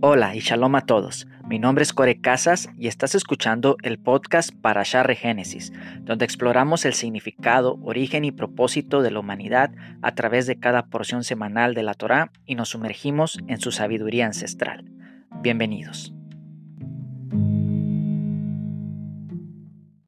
Hola y shalom a todos. Mi nombre es Core Casas y estás escuchando el podcast Parashah Génesis, donde exploramos el significado, origen y propósito de la humanidad a través de cada porción semanal de la Torá y nos sumergimos en su sabiduría ancestral. Bienvenidos.